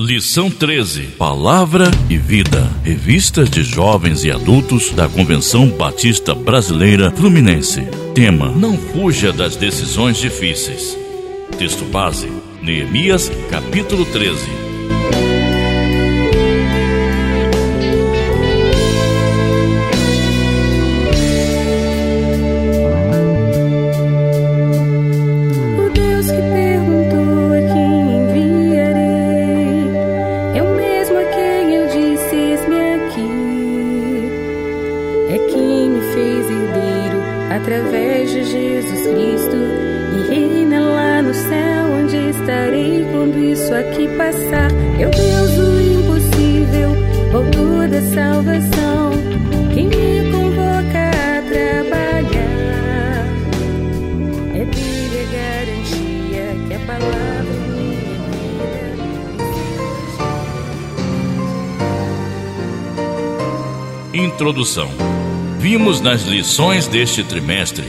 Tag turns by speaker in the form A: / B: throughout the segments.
A: Lição 13: Palavra e Vida. Revistas de jovens e adultos da Convenção Batista Brasileira Fluminense. Tema: Não fuja das decisões difíceis. Texto base: Neemias, capítulo 13. Introdução Vimos nas lições deste trimestre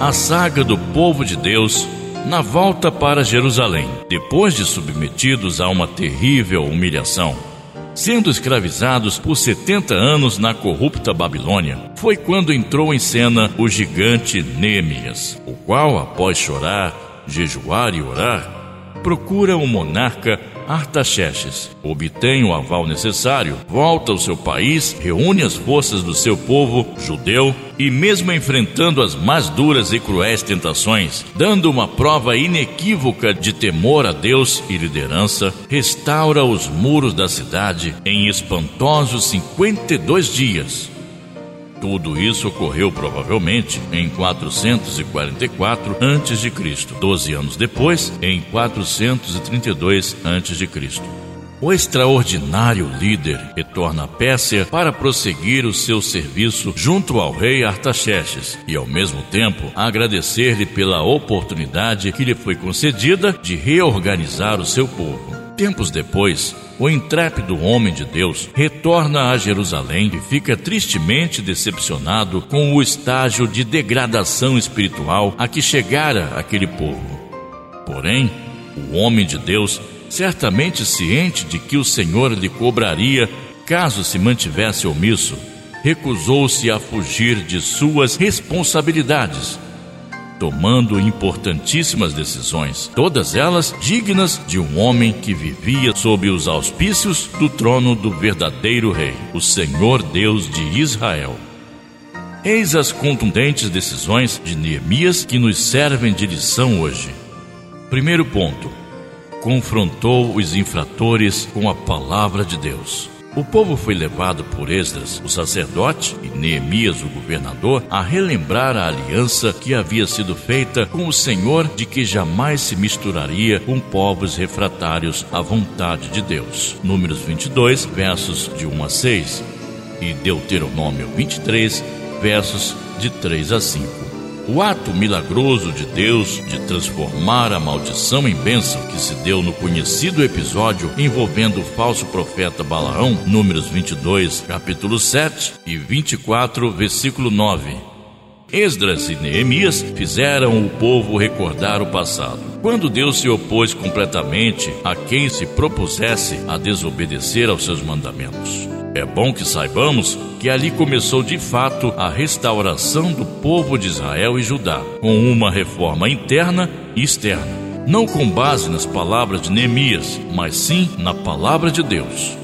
A: a saga do povo de Deus na volta para Jerusalém, depois de submetidos a uma terrível humilhação. Sendo escravizados por 70 anos na corrupta Babilônia, foi quando entrou em cena o gigante Neemias, o qual, após chorar, jejuar e orar, procura o monarca Artaxerxes. Obtém o aval necessário, volta ao seu país, reúne as forças do seu povo judeu e, mesmo enfrentando as mais duras e cruéis tentações, dando uma prova inequívoca de temor a Deus e liderança, restaura os muros da cidade em espantosos 52 dias tudo isso ocorreu provavelmente em 444 a.C., 12 anos depois, em 432 a.C. O extraordinário líder retorna à Pérsia para prosseguir o seu serviço junto ao rei Artaxerxes e, ao mesmo tempo, agradecer-lhe pela oportunidade que lhe foi concedida de reorganizar o seu povo. Tempos depois, o intrépido homem de Deus retorna a Jerusalém e fica tristemente decepcionado com o estágio de degradação espiritual a que chegara aquele povo. Porém, o homem de Deus, certamente ciente de que o Senhor lhe cobraria caso se mantivesse omisso, recusou-se a fugir de suas responsabilidades tomando importantíssimas decisões, todas elas dignas de um homem que vivia sob os auspícios do trono do verdadeiro Rei, o Senhor Deus de Israel. Eis as contundentes decisões de Neemias que nos servem de lição hoje. Primeiro ponto: confrontou os infratores com a palavra de Deus. O povo foi levado por Esdras, o sacerdote, e Neemias, o governador, a relembrar a aliança que havia sido feita com o Senhor de que jamais se misturaria com povos refratários à vontade de Deus. Números 22, versos de 1 a 6 e Deuteronômio 23, versos de 3 a 5. O ato milagroso de Deus de transformar a maldição em bênção que se deu no conhecido episódio envolvendo o falso profeta Balaão, Números 22, capítulo 7 e 24, versículo 9. Esdras e Neemias fizeram o povo recordar o passado, quando Deus se opôs completamente a quem se propusesse a desobedecer aos seus mandamentos. É bom que saibamos que ali começou de fato a restauração do povo de Israel e Judá, com uma reforma interna e externa, não com base nas palavras de Neemias, mas sim na palavra de Deus.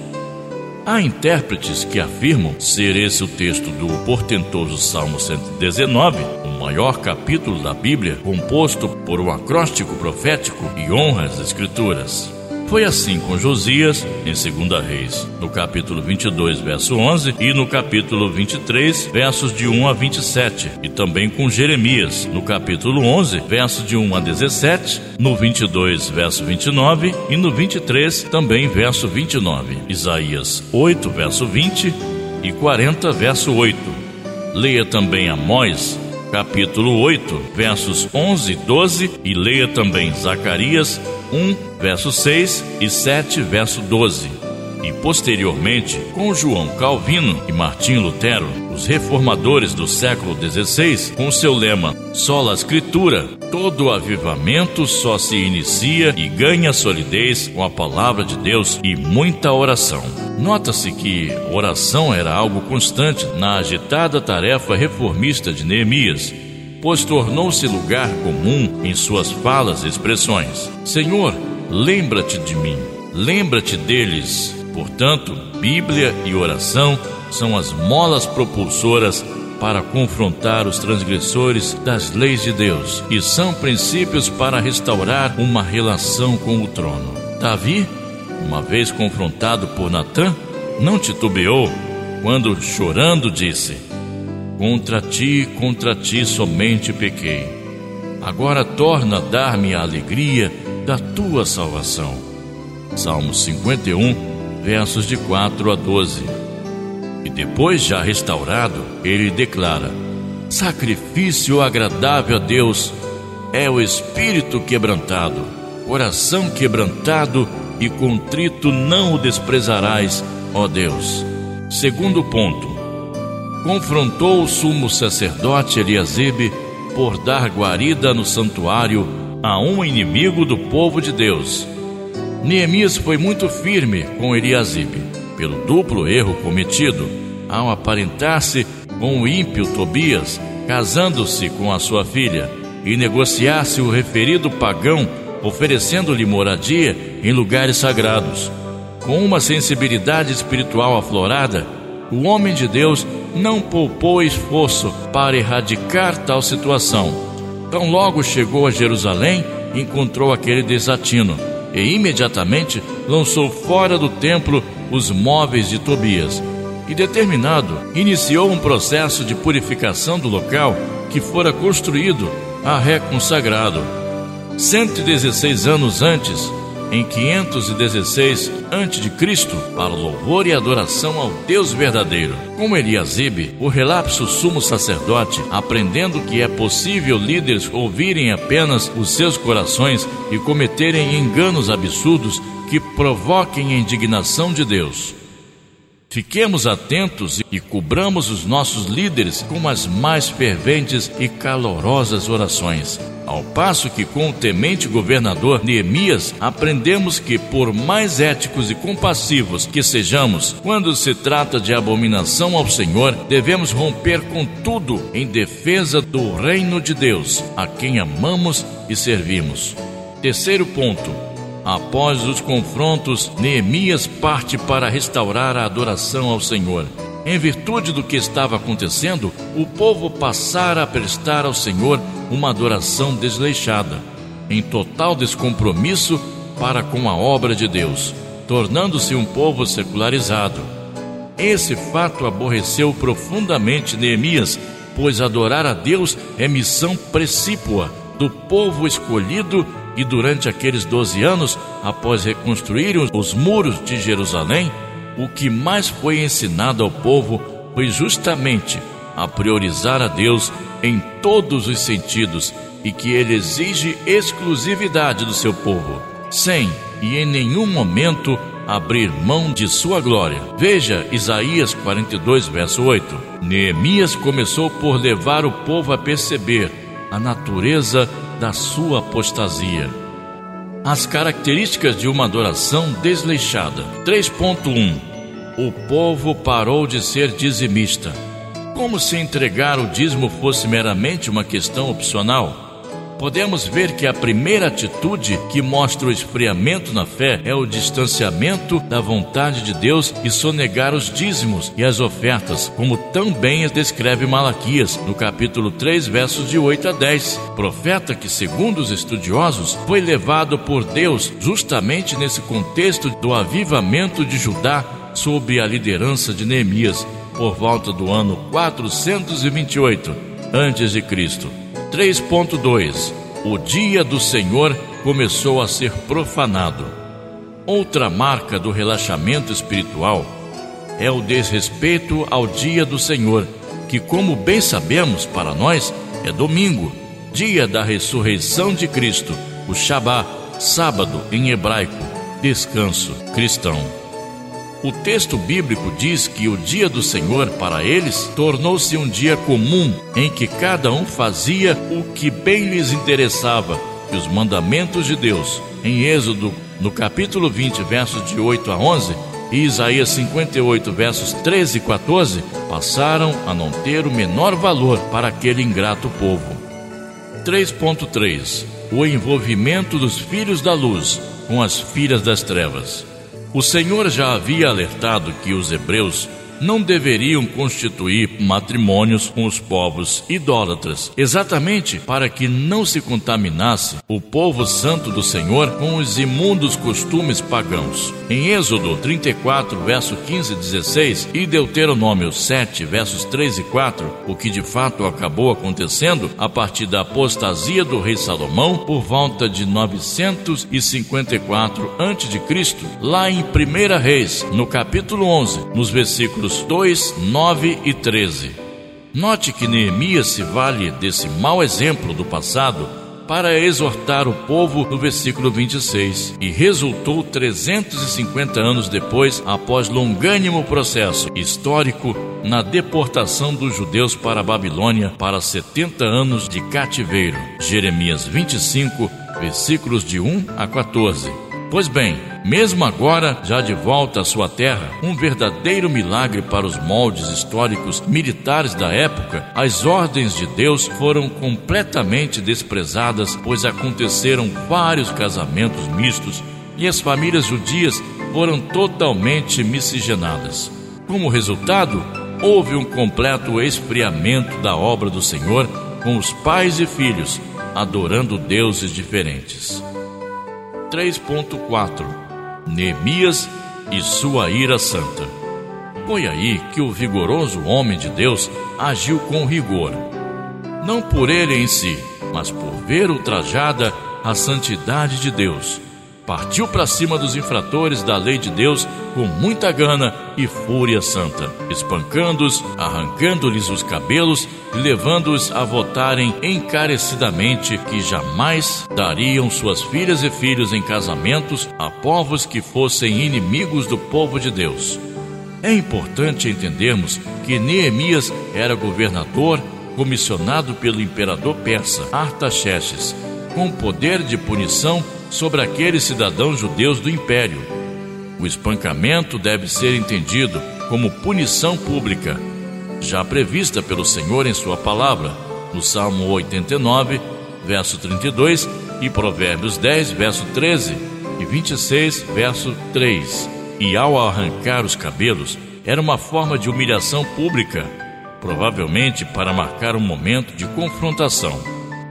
A: Há intérpretes que afirmam ser esse o texto do portentoso Salmo 119, o maior capítulo da Bíblia, composto por um acróstico profético e honra as Escrituras. Foi assim com Josias, em 2 Reis, no capítulo 22, verso 11, e no capítulo 23, versos de 1 a 27, e também com Jeremias, no capítulo 11, verso de 1 a 17, no 22, verso 29, e no 23, também verso 29, Isaías 8, verso 20 e 40, verso 8. Leia também Amós, capítulo 8, versos 11 e 12, e leia também Zacarias 1, verso 6 e 7, verso 12. E posteriormente, com João Calvino e Martim Lutero, Os reformadores do século XVI, com seu lema Sola Escritura, todo avivamento só se inicia e ganha solidez com a palavra de Deus e muita oração. Nota-se que oração era algo constante na agitada tarefa reformista de Neemias, pois tornou-se lugar comum em suas falas e expressões. Senhor, lembra-te de mim, lembra-te deles. Portanto, Bíblia e oração são as molas propulsoras para confrontar os transgressores das leis de Deus e são princípios para restaurar uma relação com o trono. Davi, uma vez confrontado por Natã, não titubeou quando, chorando, disse: Contra ti, contra ti somente pequei. Agora torna a dar-me a alegria da tua salvação. Salmo 51, versos de 4 a 12. E depois, já restaurado, ele declara: Sacrifício agradável a Deus é o espírito quebrantado, coração quebrantado e contrito não o desprezarás, ó Deus. Segundo ponto: confrontou o sumo sacerdote Eliasibe por dar guarida no santuário a um inimigo do povo de Deus. Neemias foi muito firme com Eliasibe pelo duplo erro cometido ao aparentar-se com o ímpio Tobias, casando-se com a sua filha, e negociar-se o referido pagão, oferecendo-lhe moradia em lugares sagrados. Com uma sensibilidade espiritual aflorada, o homem de Deus não poupou esforço para erradicar tal situação. Tão logo chegou a Jerusalém, encontrou aquele desatino e imediatamente lançou fora do templo os móveis de Tobias e, determinado, iniciou um processo de purificação do local que fora construído a reconsagrado. 116 anos antes, em 516 a.C., para louvor e adoração ao Deus verdadeiro. Como Eliasibe, o relapso sumo sacerdote, aprendendo que é possível líderes ouvirem apenas os seus corações e cometerem enganos absurdos que provoquem a indignação de Deus. Fiquemos atentos e cobramos os nossos líderes com as mais ferventes e calorosas orações. Ao passo que, com o temente governador Neemias, aprendemos que, por mais éticos e compassivos que sejamos, quando se trata de abominação ao Senhor, devemos romper com tudo em defesa do reino de Deus, a quem amamos e servimos. Terceiro ponto Após os confrontos, Neemias parte para restaurar a adoração ao Senhor. Em virtude do que estava acontecendo, o povo passara a prestar ao Senhor uma adoração desleixada, em total descompromisso para com a obra de Deus, tornando-se um povo secularizado. Esse fato aborreceu profundamente Neemias, pois adorar a Deus é missão precípua do povo escolhido e durante aqueles doze anos, após reconstruírem os muros de Jerusalém, o que mais foi ensinado ao povo foi justamente a priorizar a Deus em todos os sentidos e que ele exige exclusividade do seu povo, sem e em nenhum momento abrir mão de sua glória. Veja Isaías 42, verso 8. Neemias começou por levar o povo a perceber a natureza da sua apostasia. As características de uma adoração desleixada. 3.1 O povo parou de ser dizimista. Como se entregar o dízimo fosse meramente uma questão opcional? Podemos ver que a primeira atitude que mostra o esfriamento na fé é o distanciamento da vontade de Deus e sonegar os dízimos e as ofertas, como também descreve Malaquias, no capítulo 3, versos de 8 a 10. Profeta que, segundo os estudiosos, foi levado por Deus justamente nesse contexto do avivamento de Judá sob a liderança de Neemias, por volta do ano 428 a.C. 3.2 O dia do Senhor começou a ser profanado. Outra marca do relaxamento espiritual é o desrespeito ao dia do Senhor, que, como bem sabemos, para nós é domingo, dia da ressurreição de Cristo, o Shabá, sábado em hebraico, descanso cristão. O texto bíblico diz que o dia do Senhor para eles tornou-se um dia comum em que cada um fazia o que bem lhes interessava e os mandamentos de Deus. Em Êxodo, no capítulo 20, versos de 8 a 11, e Isaías 58, versos 13 e 14, passaram a não ter o menor valor para aquele ingrato povo. 3.3 O envolvimento dos filhos da luz com as filhas das trevas. O Senhor já havia alertado que os hebreus não deveriam constituir matrimônios com os povos idólatras, exatamente para que não se contaminasse o povo santo do Senhor com os imundos costumes pagãos. Em Êxodo 34, verso 15 e 16 e Deuteronômio 7, versos 3 e 4, o que de fato acabou acontecendo a partir da apostasia do rei Salomão por volta de 954 a.C., lá em 1 Reis, no capítulo 11, nos versículos Versículos 2, 9 e 13. Note que Neemias se vale desse mau exemplo do passado para exortar o povo no versículo 26, e resultou 350 anos depois, após longânimo processo histórico, na deportação dos judeus para a Babilônia para 70 anos de cativeiro. Jeremias 25, versículos de 1 a 14. Pois bem, mesmo agora, já de volta à sua terra, um verdadeiro milagre para os moldes históricos militares da época, as ordens de Deus foram completamente desprezadas, pois aconteceram vários casamentos mistos e as famílias judias foram totalmente miscigenadas. Como resultado, houve um completo esfriamento da obra do Senhor, com os pais e filhos adorando deuses diferentes. 3.4 Neemias e sua ira santa. Foi aí que o vigoroso homem de Deus agiu com rigor, não por ele em si, mas por ver ultrajada a santidade de Deus partiu para cima dos infratores da lei de Deus com muita gana e fúria santa, espancando-os, arrancando-lhes os cabelos e levando-os a votarem encarecidamente que jamais dariam suas filhas e filhos em casamentos a povos que fossem inimigos do povo de Deus. É importante entendermos que Neemias era governador comissionado pelo imperador persa Artaxerxes, com poder de punição sobre aqueles cidadãos judeus do império. O espancamento deve ser entendido como punição pública, já prevista pelo Senhor em Sua palavra, no Salmo 89, verso 32 e Provérbios 10, verso 13 e 26, verso 3. E ao arrancar os cabelos, era uma forma de humilhação pública, provavelmente para marcar um momento de confrontação.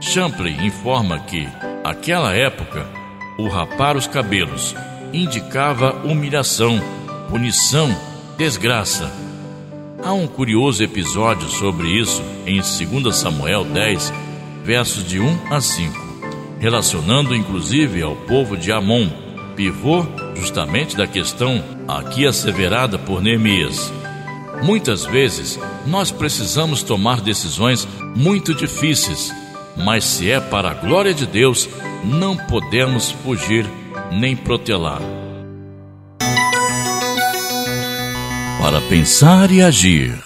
A: Champlin informa que, aquela época, o rapar os cabelos indicava humilhação, punição, desgraça. Há um curioso episódio sobre isso em 2 Samuel 10, versos de 1 a 5, relacionando inclusive ao povo de Amon, pivô justamente da questão aqui asseverada por Neemias. Muitas vezes nós precisamos tomar decisões muito difíceis, mas se é para a glória de Deus, não podemos fugir nem protelar. Para pensar e agir.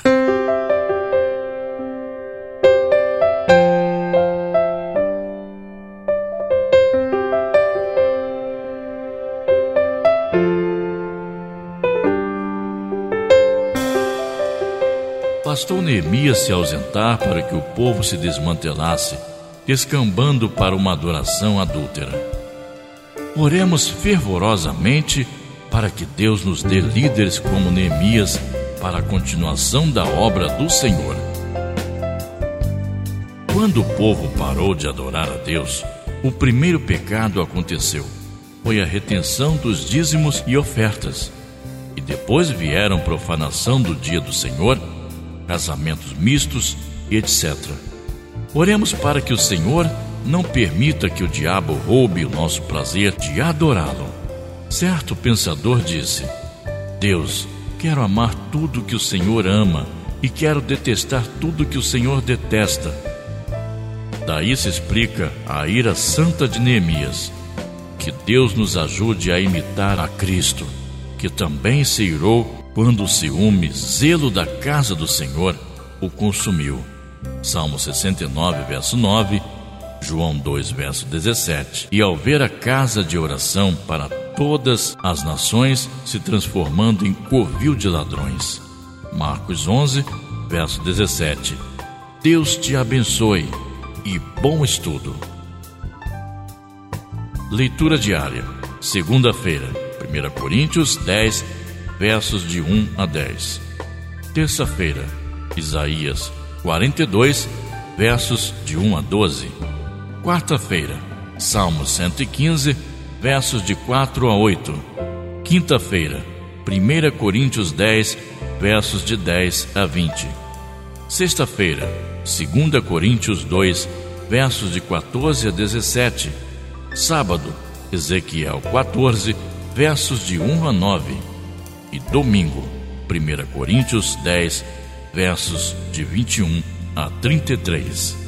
A: Bastou Neemias se ausentar para que o povo se desmantelasse descambando para uma adoração adúltera. Oremos fervorosamente para que Deus nos dê líderes como Neemias para a continuação da obra do Senhor. Quando o povo parou de adorar a Deus, o primeiro pecado aconteceu. Foi a retenção dos dízimos e ofertas. E depois vieram profanação do dia do Senhor, casamentos mistos e etc. Oremos para que o Senhor não permita que o diabo roube o nosso prazer de adorá-lo. Certo pensador disse: Deus, quero amar tudo que o Senhor ama e quero detestar tudo que o Senhor detesta. Daí se explica a ira santa de Neemias. Que Deus nos ajude a imitar a Cristo. que também se irou quando o ciúme, zelo da casa do Senhor, o consumiu. Salmo 69, verso 9, João 2, verso 17. E ao ver a casa de oração para todas as nações se transformando em covil de ladrões. Marcos 11, verso 17. Deus te abençoe e bom estudo. Leitura diária. Segunda-feira, 1 Coríntios 10, versos de 1 a 10. Terça-feira, Isaías 42, versos de 1 a 12. Quarta-feira, Salmo 115, versos de 4 a 8. Quinta-feira, 1 Coríntios 10, versos de 10 a 20. Sexta-feira, 2 Coríntios 2, versos de 14 a 17. Sábado, Ezequiel 14, versos de 1 a 9. E domingo, 1 Coríntios 10, versos de 21 a 33.